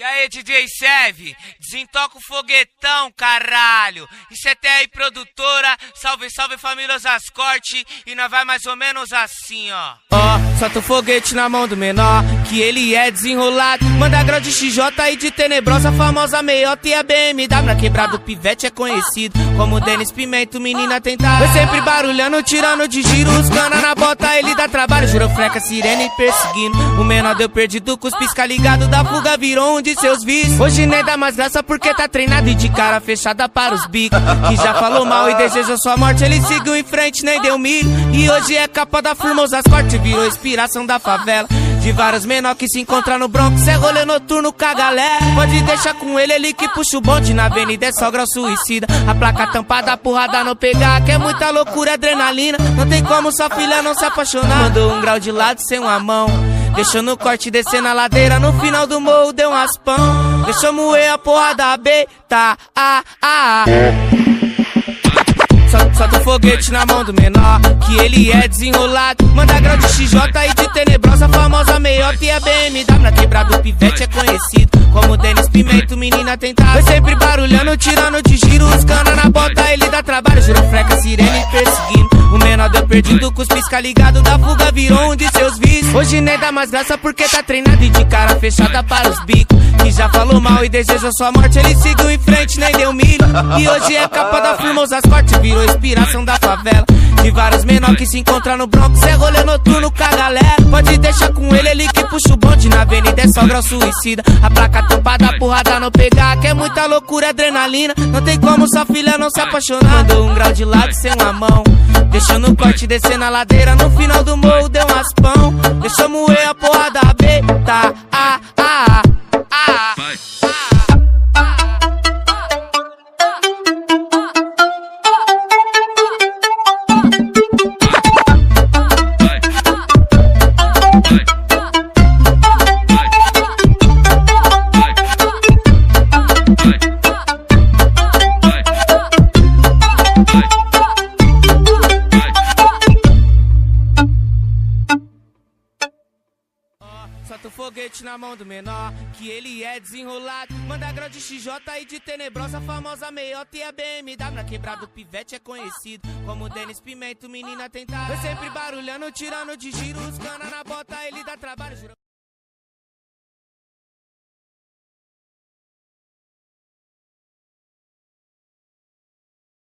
E aí, DJ Sev, desentoca o foguetão, caralho. Isso é TR Produtora, salve, salve família Osascorte. E nós vai mais ou menos assim, ó. Ó, solta o foguete na mão do menor, que ele é desenrolado. Manda grau de XJ e de tenebrosa, famosa meiota e a BMW. Quebrado pivete é conhecido como Denis Pimento, menina tentada. Foi sempre barulhando, tirando de giro, os cana na bota, ele dá trabalho. Jurou freca, sirene perseguindo. O menor deu perdido, com os pisca ligado da fuga, virou um de seus vícios. Hoje nem dá mais graça porque tá treinado e de cara fechada para os bicos. Que já falou mal e desejou sua morte, ele seguiu em frente, nem deu milho. E hoje é capa da Formosa Corte, virou inspiração da favela. De vários menor que se encontra no Bronx, é rolê noturno com a galera. Pode deixar com ele, ele que puxa o bonde na avenida, é só grau suicida. A placa tampada, a porrada não pegar, que é muita loucura, adrenalina. Não tem como sua filha não se apaixonar. Mandou um grau de lado sem uma mão. Deixou no corte descer na ladeira, no final do morro deu um raspão. Deixou moer a porra da B, tá, ah, ah. Solta, solta o foguete na mão do menor, que ele é desenrolado. Manda grau de XJ e de tenebrosa, famosa e a BMW. Quebrado o pivete é conhecido como Denis Pimento, menina tentada. Foi sempre barulhando, tirando de giro, os cana na bota, ele dá trabalho. Jurou freca, sirene perseguindo. O menor deu perdido com os pisca ligado da fuga, virou um de seus vícios. Hoje nem dá mais graça porque tá treinado e de cara fechada para os bicos. Que já falou mal e deseja sua morte, ele seguiu em frente, nem deu milho. E hoje é capa da Formosa Corte, virou inspiração da favela. De vários menor que se encontra no Bronx, é rolê noturno com a galera. Pode deixar com ele, ele que puxa o bonde na avenida, é só grau suicida. A placa tampada, porrada não pegar, que é muita loucura, adrenalina. Não tem como sua filha não se apaixonar. Mandou um grau de lado sem uma mão. Deixou no corte descer na ladeira, no final do morro deu um raspão. Deixou moer a porra da B, foguete na mão do menor, que ele é desenrolado. Manda grau de XJ e de tenebrosa, famosa meiota e a BMW. Quebrado pivete é conhecido como Denis Pimento, menina tentada. Foi sempre barulhando, tirando de giro, os cana na bota, ele dá trabalho.